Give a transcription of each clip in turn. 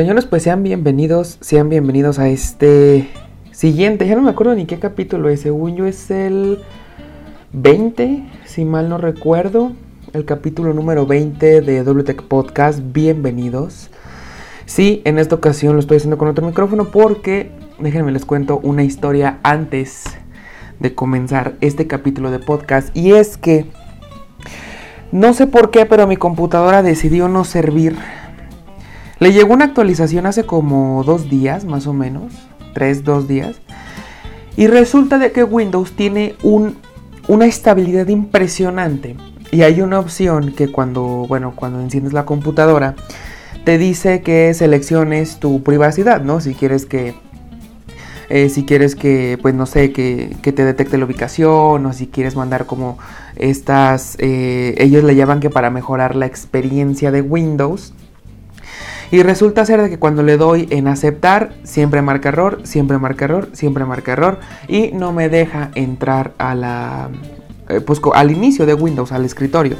Señores, pues sean bienvenidos, sean bienvenidos a este siguiente, ya no me acuerdo ni qué capítulo es, según yo es el 20, si mal no recuerdo, el capítulo número 20 de WTEC Podcast, bienvenidos. Sí, en esta ocasión lo estoy haciendo con otro micrófono porque, déjenme les cuento una historia antes de comenzar este capítulo de podcast y es que no sé por qué, pero mi computadora decidió no servir le llegó una actualización hace como dos días, más o menos, tres, dos días. Y resulta de que Windows tiene un, una estabilidad impresionante. Y hay una opción que cuando, bueno, cuando enciendes la computadora, te dice que selecciones tu privacidad, ¿no? Si quieres que, eh, si quieres que, pues no sé, que, te detecte la ubicación o si quieres mandar como estas, eh, ellos le llaman que para mejorar la experiencia de Windows, y resulta ser de que cuando le doy en aceptar, siempre marca error, siempre marca error, siempre marca error. Y no me deja entrar a la, eh, pues, al inicio de Windows, al escritorio.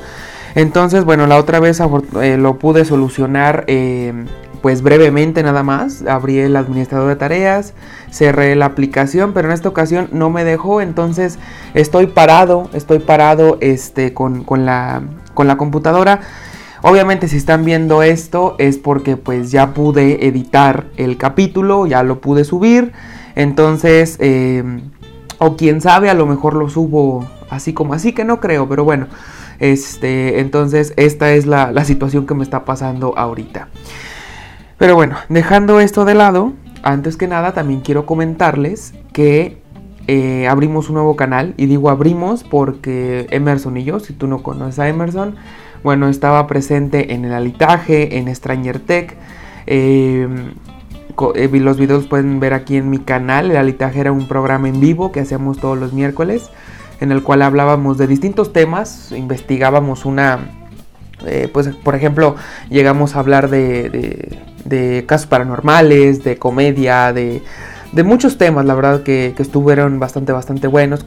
Entonces, bueno, la otra vez eh, lo pude solucionar em, pues brevemente nada más. Abrí el administrador de tareas, cerré la aplicación, pero en esta ocasión no me dejó. Entonces estoy parado, estoy parado este, con, con, la, con la computadora Obviamente si están viendo esto es porque pues ya pude editar el capítulo, ya lo pude subir. Entonces, em, o quién sabe, a lo mejor lo subo así como así, que no creo, pero bueno. Este, entonces esta es la, situación que me está pasando ahorita. Pero bueno, dejando esto de lado, antes que nada también quiero comentarles que eh, abrimos un nuevo canal. Y digo abrimos porque Emerson y yo, si tú no conoces a Emerson, bueno, estaba presente en el alitaje, en Stranger Tech. Em, eh, los videos pueden ver aquí en mi canal. El alitaje era un programa en vivo que hacíamos todos los miércoles, en el cual hablábamos de distintos temas, investigábamos una, eh, pues por ejemplo, llegamos a hablar de, casos paranormales, de comedia, de, muchos temas, la verdad que, que, estuvieron bastante, bastante buenos,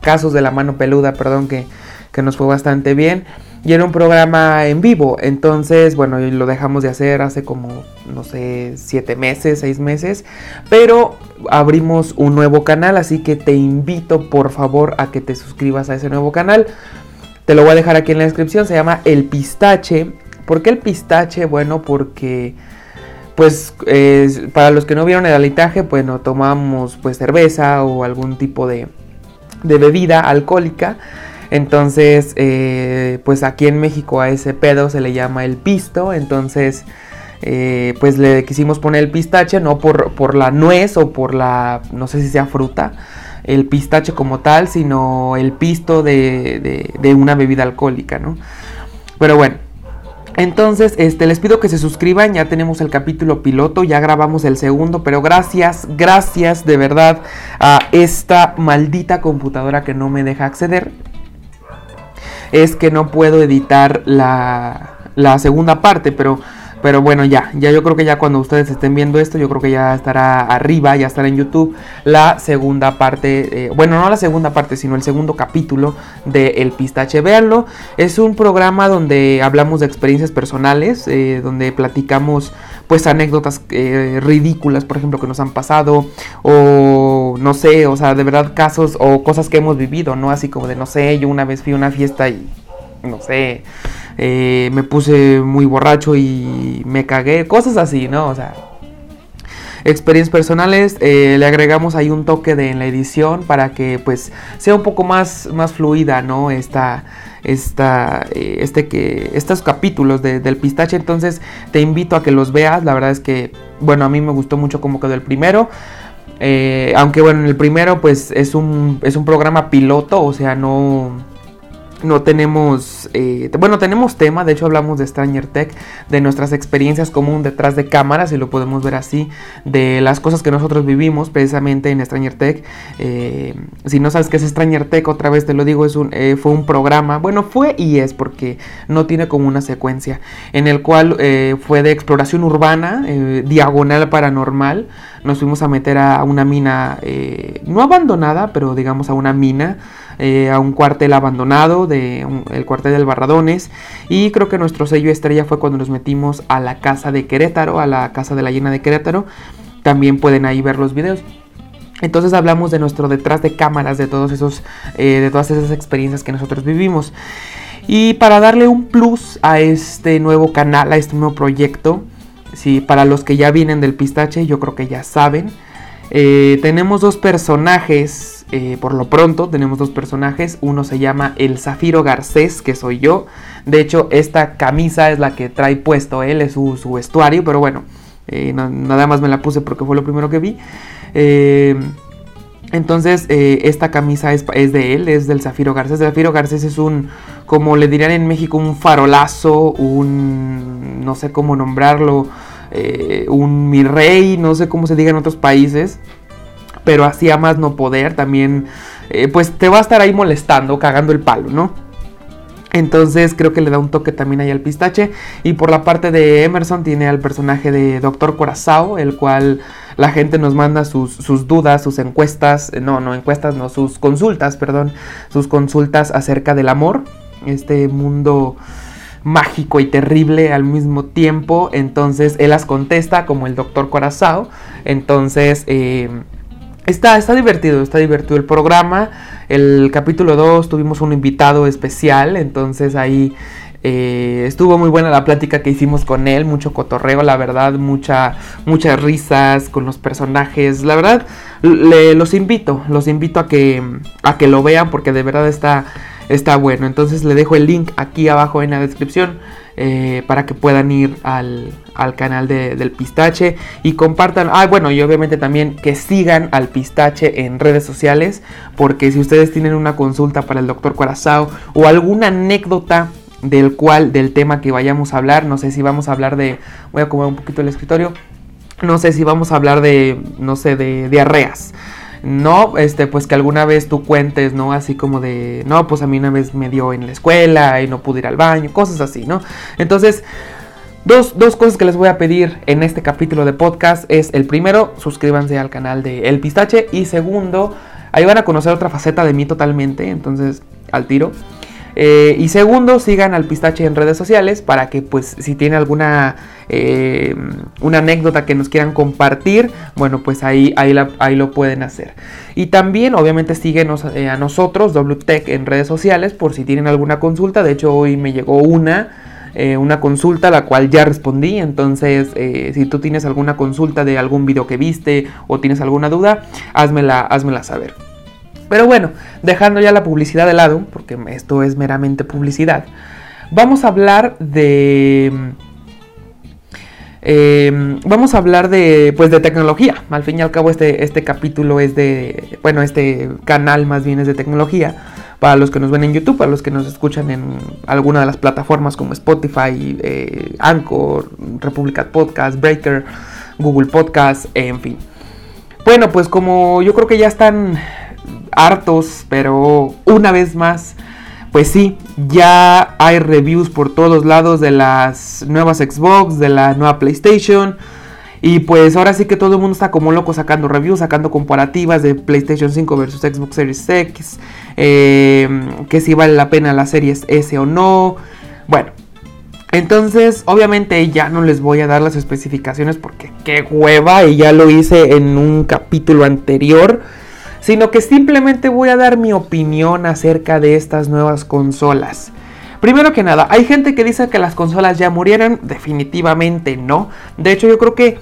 casos, de la mano peluda, perdón, que nos fue bastante bien y era un programa en vivo. Entonces, bueno, lo dejamos de hacer hace como, no sé, siete meses, seis meses. Pero abrimos un nuevo canal, así que te invito por favor a que te suscribas a ese nuevo canal. Te lo voy a dejar aquí en la descripción, se llama El Pistache. ¿Por qué el pistache? Bueno, porque pues para los que no vieron el alitaje, pues no tomamos pues cerveza o algún tipo de, de bebida alcohólica. Entonces, eh, pues aquí en México a ese pedo se le llama el pisto. Entonces, eh, pues le quisimos poner el pistache, no por, por la nuez o por la, no sé si sea fruta, el pistache como tal, sino el pisto de, de, una bebida alcohólica, ¿no? Pero bueno. Entonces, este, les pido que se suscriban, ya tenemos el capítulo piloto, ya grabamos el segundo, pero gracias, gracias de verdad a esta maldita computadora que no me deja acceder es que no puedo editar la, la segunda parte, pero pero bueno, ya, ya yo creo que ya cuando ustedes estén viendo esto, yo creo que ya estará arriba, ya estará en YouTube la segunda parte, eh, bueno, no la segunda parte, sino el segundo capítulo de El Pistache. Véanlo, es un programa donde hablamos de experiencias personales, eh, donde platicamos pues anécdotas eh, ridículas, por ejemplo, que nos han pasado, o no sé, o sea, de verdad casos o cosas que hemos vivido, ¿no? Así como de, no sé, yo una vez fui a una fiesta y, no sé, eh, me puse muy borracho y me cagué, cosas así, ¿no? O sea, experiencias personales, eh, le agregamos ahí un toque de en la edición para que pues sea un poco más, más fluida, ¿no? Esta, esta, eh, este que, estos capítulos del pistache, entonces te invito a que los veas, la verdad es que, bueno, a mí me gustó mucho cómo quedó el primero. aunque bueno, en el primero pues es un, es un programa piloto, o sea, no, no tenemos, eh, bueno, tenemos tema, de hecho hablamos de Stranger Tech, de nuestras experiencias común detrás de cámaras, y lo podemos ver así, de las cosas que nosotros vivimos precisamente en Stranger Tech. Eh, si no sabes qué es Stranger Tech, otra vez te lo digo, es un, eh, fue un programa, bueno, fue y es porque no tiene como una secuencia, en el cual fue de exploración urbana, diagonal paranormal, nos fuimos a meter a una mina, no abandonada, pero digamos a una mina, eh, a un cuartel abandonado, de el cuartel del Barradones. Y creo que nuestro sello estrella fue cuando nos metimos a la casa de Querétaro, a la casa de la llena de Querétaro. También pueden ahí ver los videos. Entonces hablamos de nuestro detrás de cámaras, de todos esos, eh, de todas esas experiencias que nosotros vivimos. Y para darle un plus a este nuevo canal, a este nuevo proyecto, sí, para los que ya vienen del pistache, yo creo que ya saben. Eh, tenemos dos personajes, eh, por lo pronto tenemos dos personajes. Uno se llama el Zafiro Garcés, que soy yo. De hecho, esta camisa es la que trae puesto él, es su, su vestuario, pero bueno, nada más me la puse porque fue lo primero que vi. Eh, entonces, eh, esta camisa es, de él, es del Zafiro Garcés. Zafiro Garcés es un, como le dirían en México, un farolazo, un, no sé cómo nombrarlo, eh, un mi rey, no sé cómo se diga en otros países. Pero así a más no poder, también, pues te va a estar ahí molestando, cagando el palo, ¿no? Entonces creo que le da un toque también ahí al pistache. Y por la parte de Emerson tiene al personaje de Doctor Corazao, el cual la gente nos manda sus, dudas, sus encuestas, eh, no, no encuestas, no, sus consultas, perdón, sus consultas acerca del amor, este mundo mágico y terrible al mismo tiempo. Entonces él las contesta como el doctor Corazao. Entonces eh, está, está divertido, está divertido el programa. El capítulo 2 tuvimos un invitado especial, entonces ahí eh, estuvo muy buena la plática que hicimos con él, mucho cotorreo, la verdad, mucha, muchas risas con los personajes. La verdad, los invito, los invito a que, a que lo vean porque de verdad está, está bueno. Entonces le dejo el link aquí abajo en la descripción eh, para que puedan ir al, canal del pistache y compartan. Ah, bueno, y obviamente también que sigan al pistache en redes sociales porque si ustedes tienen una consulta para el doctor Corazao o alguna anécdota del cual, del tema que vayamos a hablar. No sé si vamos a hablar de, voy a comer un poquito el escritorio. No sé si vamos a hablar de, no sé, de diarreas. No, este, pues que alguna vez tú cuentes, ¿no? Así como de, no, pues a mí una vez me dio en la escuela y no pude ir al baño, cosas así, ¿no? Entonces, Dos, dos, cosas que les voy a pedir en este capítulo de podcast es el primero, suscríbanse al canal de El Pistache y segundo, ahí van a conocer otra faceta de mí totalmente, entonces al tiro. Eh, y segundo, sigan al pistache en redes sociales para que pues si tienen alguna eh, una anécdota que nos quieran compartir, bueno pues ahí, ahí, ahí lo pueden hacer. Y también obviamente síguenos eh, a nosotros, WTech en redes sociales por si tienen alguna consulta. De hecho hoy me llegó una. una consulta la cual ya respondí. Entonces, si tú tienes alguna consulta de algún video que viste o tienes alguna duda, házmela, házmela saber. Pero bueno, dejando ya la publicidad de lado, porque esto es meramente publicidad, vamos a hablar de... Em, vamos a hablar de, pues, de tecnología. Al fin y al cabo este, este capítulo es de, bueno, este canal más bien es de tecnología. Para los que nos ven en YouTube, para los que nos escuchan en alguna de las plataformas como Spotify, eh, Anchor, Republicat Podcast, Breaker, Google Podcast, en fin. Bueno, pues como yo creo que ya están hartos, pero una vez más, pues sí, ya hay reviews por todos lados de las nuevas Xbox, de la nueva PlayStation. Y pues ahora sí que todo el mundo está como loco sacando reviews, sacando comparativas de PlayStation 5 versus Xbox Series X. Eh, que si vale la pena la Series S o no. Bueno, entonces obviamente ya no les voy a dar las especificaciones porque qué hueva y ya lo hice en un capítulo anterior sino que simplemente voy a dar mi opinión acerca de estas nuevas consolas. Primero que nada, hay gente que dice que las consolas ya murieron, definitivamente no. De hecho, yo creo que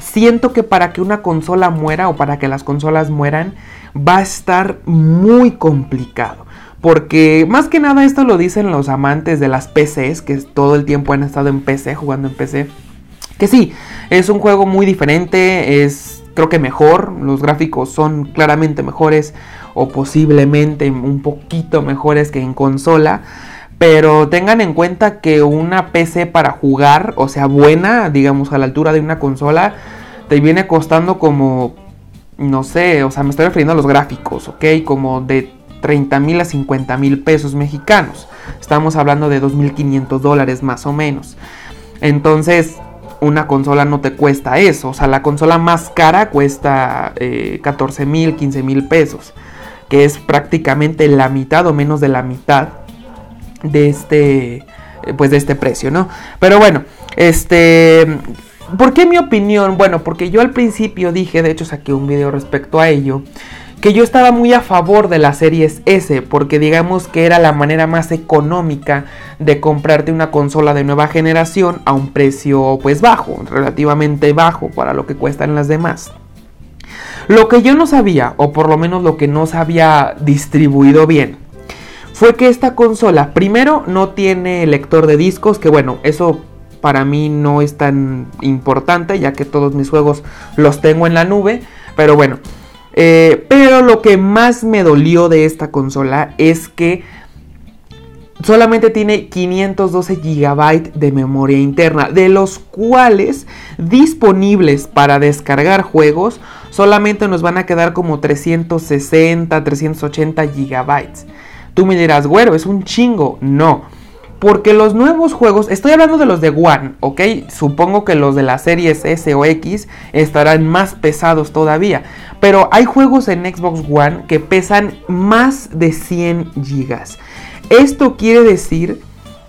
siento que para que una consola muera o para que las consolas mueran, va a estar muy complicado. Porque más que nada esto lo dicen los amantes de las PCs, que todo el tiempo han estado en PC, jugando en PC. Que sí, es un juego muy diferente, es creo que mejor, los gráficos son claramente mejores o posiblemente un poquito mejores que en consola. Pero tengan en cuenta que una PC para jugar, o sea, buena, digamos, a la altura de una consola, te viene costando como, no sé, o sea, me estoy refiriendo a los gráficos, ¿ok? Como de 30 mil a 50 mil pesos mexicanos. Estamos hablando de 2.500 dólares más o menos. Entonces, una consola no te cuesta eso. O sea, la consola más cara cuesta 14 eh, mil, 15 mil pesos. que es prácticamente la mitad o menos de la mitad de este pues de este precio, ¿no? Pero bueno, este ¿por qué mi opinión? Bueno, porque yo al principio dije, de hecho saqué un video respecto a ello, que yo estaba muy a favor de las series S, porque digamos que era la manera más económica de comprarte una consola de nueva generación a un precio pues bajo, relativamente bajo para lo que cuestan las demás. Lo que yo no sabía, o por lo menos lo que no se había distribuido bien, fue que esta consola primero no tiene lector de discos, que bueno, eso para mí no es tan importante, ya que todos mis juegos los tengo en la nube, pero bueno, eh, pero lo que más me dolió de esta consola es que solamente tiene 512 GB de memoria interna, de los cuales disponibles para descargar juegos solamente nos van a quedar como 360, 380 GB. Tú me dirás, güero, es un chingo. No. Porque los nuevos juegos, estoy hablando de los de One, ¿ok? Supongo que los de las series S o X estarán más pesados todavía. Pero hay juegos en Xbox One que pesan más de 100 gigas. Esto quiere decir,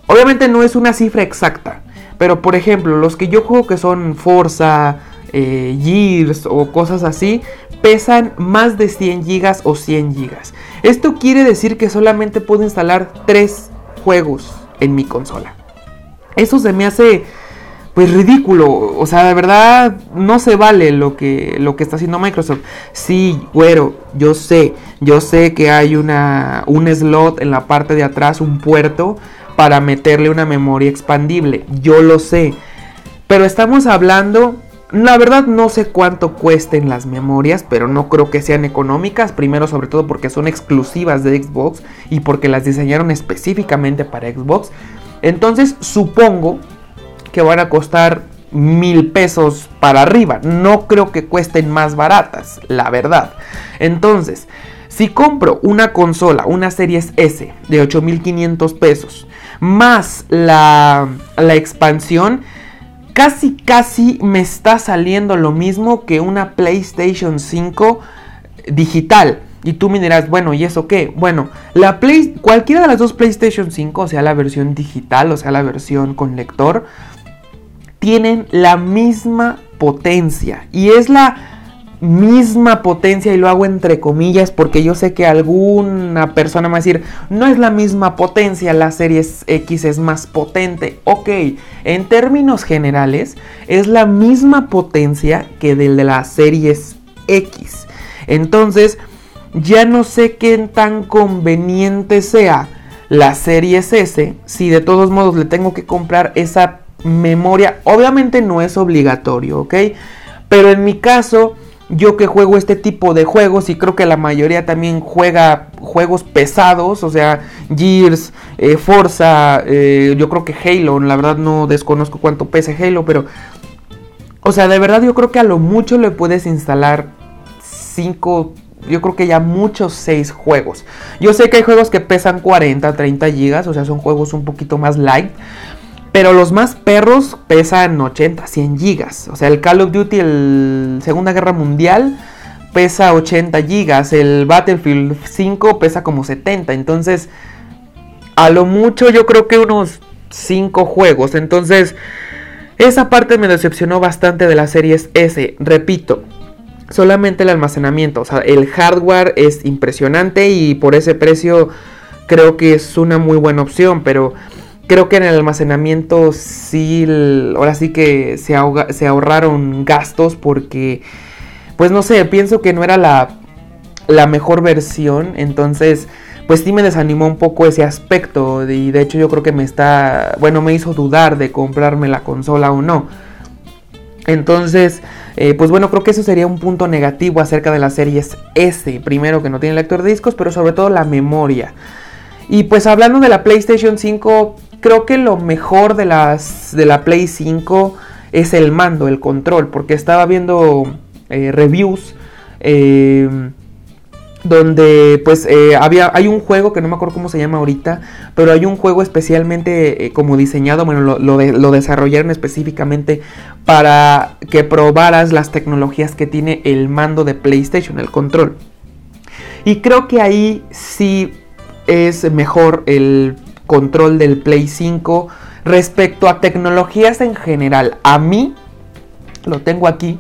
obviamente no es una cifra exacta, pero por ejemplo, los que yo juego que son Forza, eh, Gears o cosas así, pesan más de 100 gigas o 100 gigas. Esto quiere decir que solamente puedo instalar 3 juegos en mi consola. Eso se me hace pues ridículo, o sea, de verdad no se vale lo que lo que está haciendo Microsoft. Sí, güero, yo sé, yo sé que hay una un slot en la parte de atrás, un puerto para meterle una memoria expandible. Yo lo sé. Pero estamos hablando la verdad no sé cuánto cuesten las memorias, pero no creo que sean económicas. Primero, sobre todo porque son exclusivas de Xbox y porque las diseñaron específicamente para Xbox. Entonces, supongo que van a costar mil pesos para arriba. No creo que cuesten más baratas, la verdad. Entonces, si compro una consola, una Series S de 8500 pesos, más la, la expansión casi casi me está saliendo lo mismo que una PlayStation 5 digital. Y tú me dirás, bueno, ¿y eso qué? Bueno, la Play, cualquiera de las dos PlayStation 5, o sea la versión digital, o sea la versión con lector, tienen la misma potencia. Y es la misma potencia y lo hago entre comillas porque yo sé que alguna persona me va a decir, no es la misma potencia, la Series X es más potente. Ok, en términos generales es la misma potencia que del de la Series X. Entonces, ya no sé qué tan conveniente sea la Series S si de todos modos le tengo que comprar esa memoria. Obviamente no es obligatorio, ¿ok? Pero en mi caso yo que juego este tipo de juegos y creo que la mayoría también juega juegos pesados, o sea, Gears, eh, Forza, eh, yo creo que Halo, la verdad no desconozco cuánto pese Halo, pero, o sea, de verdad yo creo que a lo mucho le puedes instalar 5, yo creo que ya muchos 6 juegos. Yo sé que hay juegos que pesan 40, 30 gigas, o sea, son juegos un poquito más light, pero los más perros pesan 80, 100 gigas. O sea, el Call of Duty, el Segunda Guerra Mundial, pesa 80 gigas. El Battlefield 5 pesa como 70. Entonces, a lo mucho yo creo que unos 5 juegos. Entonces, esa parte me decepcionó bastante de las series S. Repito, solamente el almacenamiento. O sea, el hardware es impresionante y por ese precio creo que es una muy buena opción. Pero Creo que en el almacenamiento sí, ahora sí que se, ahorraron gastos porque, pues no sé, pienso que no era la, la mejor versión, entonces pues sí me desanimó un poco ese aspecto y de hecho yo creo que me está, bueno, me hizo dudar de comprarme la consola o no. Entonces, eh, pues bueno, creo que eso sería un punto negativo acerca de las series S. Primero que no tiene lector de discos, pero sobre todo la memoria. Y pues hablando de la PlayStation 5, creo que lo mejor de, las, de la Play 5 es el mando, el control, porque estaba viendo eh, reviews eh, donde pues eh, había, hay un juego que no me acuerdo cómo se llama ahorita, pero hay un juego especialmente como diseñado, bueno, lo, lo, desarrollaron específicamente para que probaras las tecnologías que tiene el mando de PlayStation, el control. Y creo que ahí sí es mejor el control del Play 5 respecto a tecnologías en general. A mí, lo tengo aquí,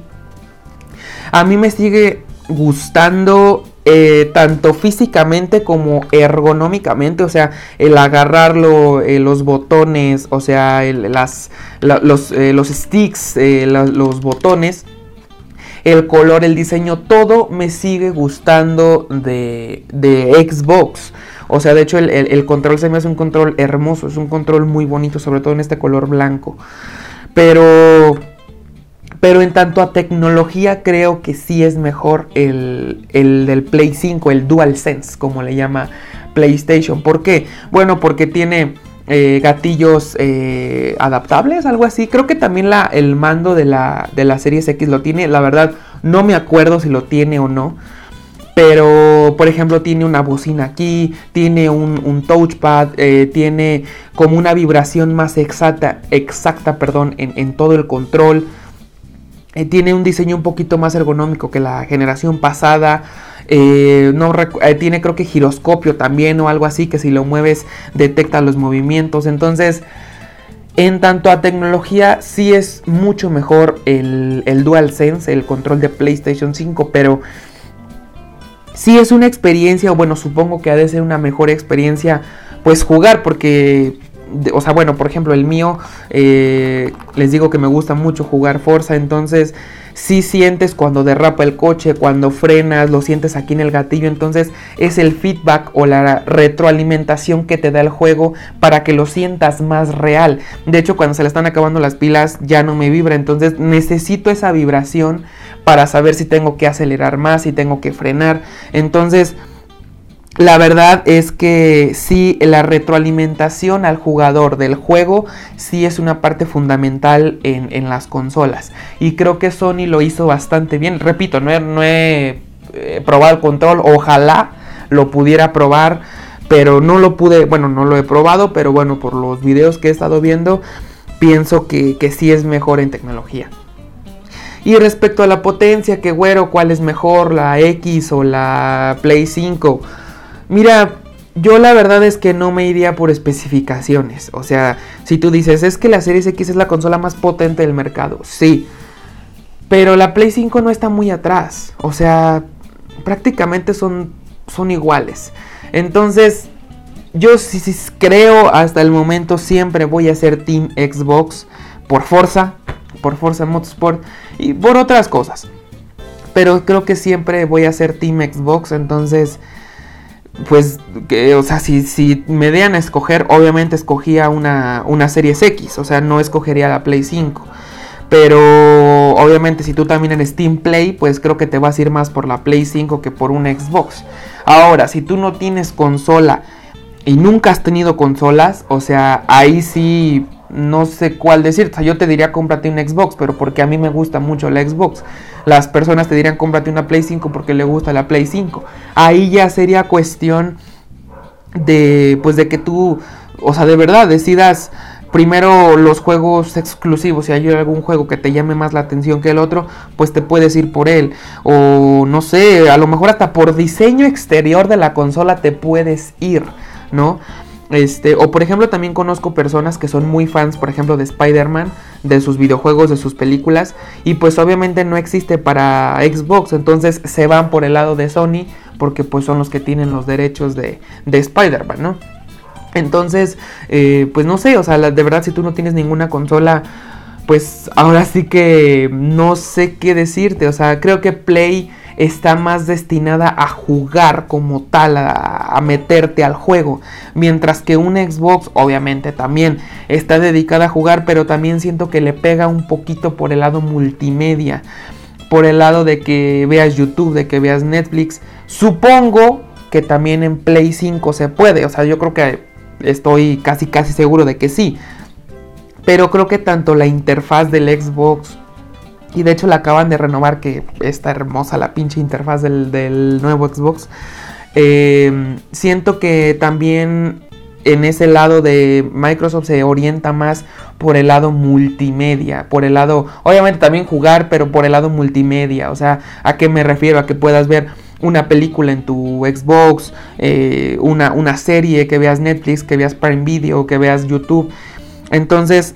a mí me sigue gustando eh, tanto físicamente como ergonómicamente, o sea, el agarrarlo, eh, los botones, o sea, las, los, eh, los, sticks, los botones, el color, el diseño, todo me sigue gustando de, de Xbox. O sea, de hecho el, control se me hace un control hermoso, es un control muy bonito, sobre todo en este color blanco. Pero, pero en tanto a tecnología creo que sí es mejor el, el del Play 5, el DualSense, como le llama PlayStation. ¿Por qué? Bueno, porque tiene... Eh, gatillos eh, adaptables, algo así. Creo que también la, el mando de la, de la Series X lo tiene. La verdad, no me acuerdo si lo tiene o no. Pero, por ejemplo, tiene una bocina aquí, tiene un, touchpad, eh, tiene como una vibración más exacta, exacta perdón, en, todo el control. Eh, tiene un diseño un poquito más ergonómico que la generación pasada. Eh, no tiene creo que giroscopio también o algo así que si lo mueves detecta los movimientos. Entonces, en tanto a tecnología, sí es mucho mejor el, el DualSense, el control de PlayStation 5, pero si es una experiencia, o bueno, supongo que ha de ser una mejor experiencia, pues jugar, porque, o sea, bueno, por ejemplo, el mío, eh, les digo que me gusta mucho jugar Forza, entonces si sientes cuando derrapa el coche, cuando frenas, lo sientes aquí en el gatillo, entonces es el feedback o la retroalimentación que te da el juego para que lo sientas más real. De hecho, cuando se le están acabando las pilas ya no me vibra, entonces necesito esa vibración para saber si tengo que acelerar más, si tengo que frenar. Entonces, la verdad es que sí, la retroalimentación al jugador del juego sí es una parte fundamental en, las consolas. Y creo que Sony lo hizo bastante bien. Repito, no he, eh, probado el control, ojalá lo pudiera probar, pero no lo pude, bueno, no lo he probado, pero bueno, por los videos que he estado viendo, pienso que sí es mejor en tecnología. Y respecto a la potencia, que güero, ¿cuál es mejor, la X o la Play 5? Mira, yo la verdad es que no me iría por especificaciones. O sea, si tú dices, es que la Series X es la consola más potente del mercado, sí. Pero la Play 5 no está muy atrás. O sea, prácticamente son, son iguales. Entonces, yo sí, sí, creo hasta el momento siempre voy a ser Team Xbox por Forza, por Forza Motorsport y por otras cosas. Pero creo que siempre voy a ser Team Xbox, entonces pues, que, o sea, si, si me dean a escoger, obviamente escogía una, una Series X, o sea, no escogería la Play 5. Pero obviamente si tú también en Steam Play, pues creo que te vas a ir más por la Play 5 que por una Xbox. Ahora, si tú no tienes consola y nunca has tenido consolas, o sea, ahí sí no sé cuál decir. O sea, yo te diría cómprate un Xbox, pero porque a mí me gusta mucho la Xbox. Las personas te dirían cómprate una Play 5 porque le gusta la Play 5. Ahí ya sería cuestión de, pues de que tú, o sea, de verdad decidas primero los juegos exclusivos, si hay algún juego que te llame más la atención que el otro, pues te puedes ir por él. O no sé, a lo mejor hasta por diseño exterior de la consola te puedes ir, ¿no? Este, o por ejemplo también conozco personas que son muy fans, por ejemplo, de Spider-Man, de sus videojuegos, de sus películas, y pues obviamente no existe para Xbox, entonces se van por el lado de Sony, porque pues son los que tienen los derechos de, de Spider-Man, ¿no? Entonces, eh, pues no sé, o sea, de verdad si tú no tienes ninguna consola, pues ahora sí que no sé qué decirte, o sea, creo que Play está más destinada a jugar como tal, a, meterte al juego. Mientras que un Xbox obviamente también está dedicada a jugar, pero también siento que le pega un poquito por el lado multimedia. Por el lado de que veas YouTube, de que veas Netflix. Supongo que también en Play 5 se puede. O sea, yo creo que estoy casi casi seguro de que sí. Pero creo que tanto la interfaz del Xbox y de hecho la acaban de renovar, que está hermosa la pinche interfaz del, nuevo Xbox. Eh, siento que también en ese lado de Microsoft se orienta más por el lado multimedia, por el lado, obviamente también jugar, pero por el lado multimedia. O sea, ¿a qué me refiero? A que puedas ver una película en tu Xbox, eh, una, una serie, que veas Netflix, que veas Prime Video, que veas YouTube. Entonces,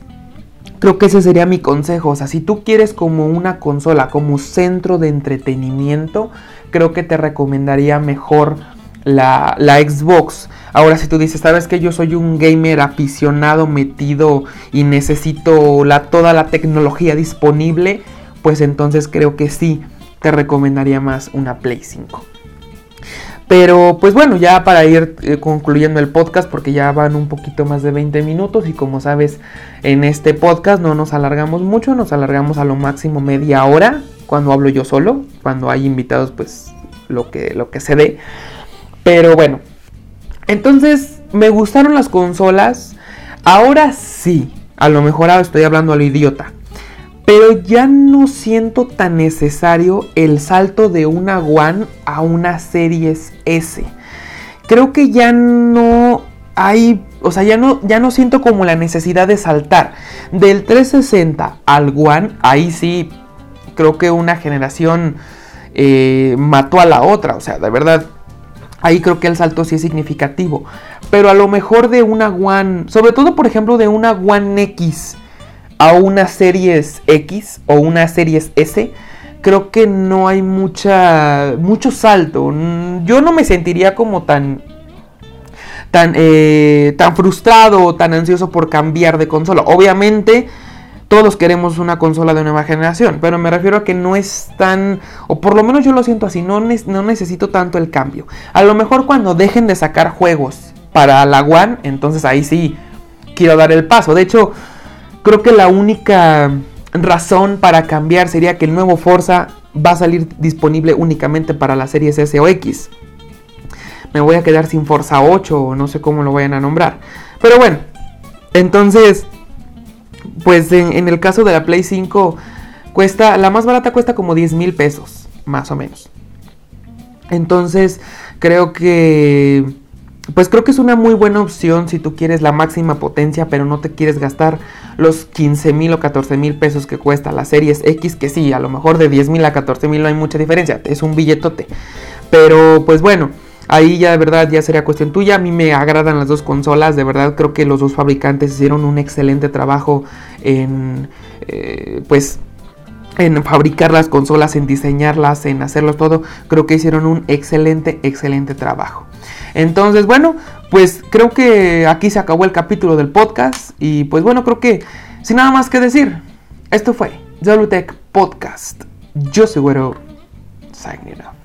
creo que ese sería mi consejo. O sea, si tú quieres como una consola, como centro de entretenimiento, creo que te recomendaría mejor la, Xbox. Ahora, si tú dices, sabes que yo soy un gamer aficionado, metido y necesito la, toda la tecnología disponible, pues entonces creo que sí te recomendaría más una Play 5. Pero pues bueno, ya para ir eh, concluyendo el podcast, porque ya van un poquito más de 20 minutos y como sabes, en este podcast no nos alargamos mucho, nos alargamos a lo máximo media hora cuando hablo yo solo, cuando hay invitados pues lo que, lo que se dé. Pero bueno, entonces me gustaron las consolas, ahora sí, a lo mejor ahora estoy hablando a lo idiota. Pero ya no siento tan necesario el salto de una One a una Series S. Creo que ya no hay, o sea, ya no, ya no siento como la necesidad de saltar del 360 al One. Ahí sí, creo que una generación eh, mató a la otra. O sea, de verdad, ahí creo que el salto sí es significativo. Pero a lo mejor de una One, sobre todo por ejemplo de una One X a una Series X o una Series S, creo que no hay mucha mucho salto. Yo no me sentiría como tan tan eh, tan frustrado o tan ansioso por cambiar de consola. Obviamente todos queremos una consola de nueva generación, pero me refiero a que no es tan, o por lo menos yo lo siento así, no, no necesito tanto el cambio. A lo mejor cuando dejen de sacar juegos para la One, entonces ahí sí quiero dar el paso. De hecho, Creo que la única razón para cambiar sería que el nuevo Forza va a salir disponible únicamente para las series S o X. Me voy a quedar sin Forza 8 o no sé cómo lo vayan a nombrar. Pero bueno, entonces, pues en, el caso de la Play 5, cuesta, la más barata cuesta como 10 mil pesos, más o menos. Entonces, creo que pues creo que es una muy buena opción si tú quieres la máxima potencia, pero no te quieres gastar los 15 mil o 14 mil pesos que cuesta la Series X, que sí, a lo mejor de 10 mil a 14 mil no hay mucha diferencia, es un billetote. Pero pues bueno, ahí ya de verdad ya sería cuestión tuya. A mí me agradan las dos consolas, de verdad creo que los dos fabricantes hicieron un excelente trabajo en, eh, pues en fabricar las consolas, en diseñarlas, en hacerlo todo, creo que hicieron un excelente, excelente trabajo. Entonces, bueno, pues creo que aquí se acabó el capítulo del podcast y pues bueno, creo que sin nada más que decir, esto fue Zolutech Podcast. Yo seguro, signing up.